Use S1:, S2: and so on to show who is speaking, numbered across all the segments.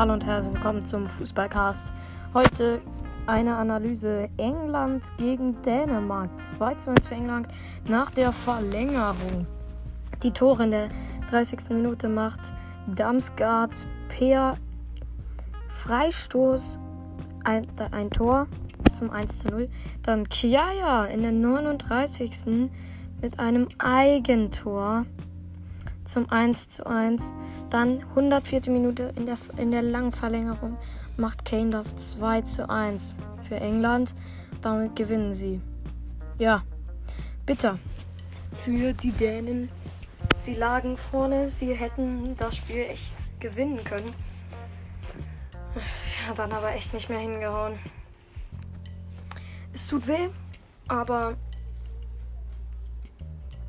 S1: Hallo und herzlich willkommen zum Fußballcast. Heute eine Analyse England gegen Dänemark. 2 zu 1 für England nach der Verlängerung. Die Tore in der 30. Minute macht Damsgaard per Freistoß ein, ein Tor zum 1 zu 0. Dann Kiaya in der 39. mit einem Eigentor zum 1 zu 1. Dann 104. Minute in der, in der langen Verlängerung macht Kane das 2 zu 1 für England. Damit gewinnen sie. Ja, bitter für die Dänen. Sie lagen vorne, sie hätten das Spiel echt gewinnen können. Ja, dann aber echt nicht mehr hingehauen. Es tut weh, aber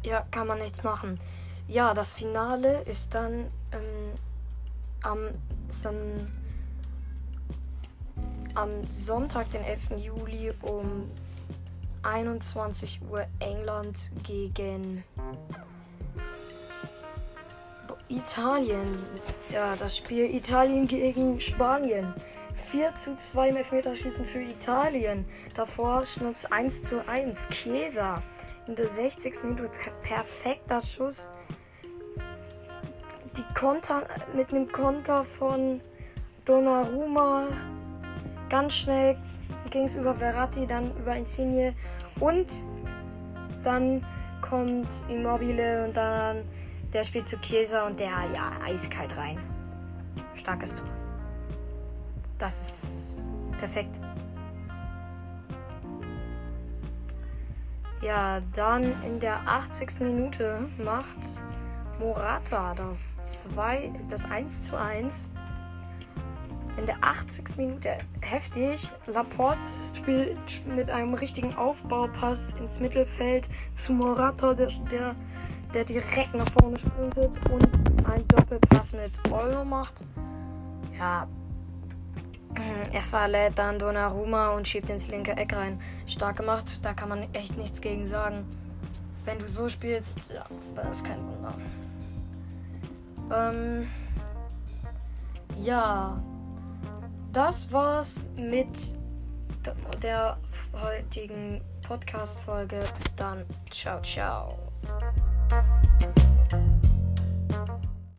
S1: ja, kann man nichts machen. Ja, das Finale ist dann ähm, am, dann am Sonntag, den 11. Juli um 21 Uhr England gegen Italien. Ja, das Spiel Italien gegen Spanien. 4 zu 2 im Elfmeterschießen für Italien. Davor stand es 1 zu 1. Chiesa in der 60. Minute perfekter Schuss die Konter mit einem Konter von Donnarumma ganz schnell ging es über Verratti, dann über Insigne und dann kommt Immobile und dann der spielt zu Chiesa und der ja eiskalt rein. Starkes Tor. Das ist perfekt. Ja, dann in der 80. Minute macht Morata das 2, das 1 zu 1. In der 80. Minute heftig. Laporte spielt mit einem richtigen Aufbaupass ins Mittelfeld zu Morata, der, der, der direkt nach vorne sprintet und einen Doppelpass mit Euro macht. Ja, er verlädt dann Donnarumma und schiebt ins linke Eck rein. Stark gemacht, da kann man echt nichts gegen sagen. Wenn du so spielst, ja, das ist kein Wunder. Ähm, ja, das war's mit der heutigen Podcast-Folge. Bis dann. Ciao, ciao.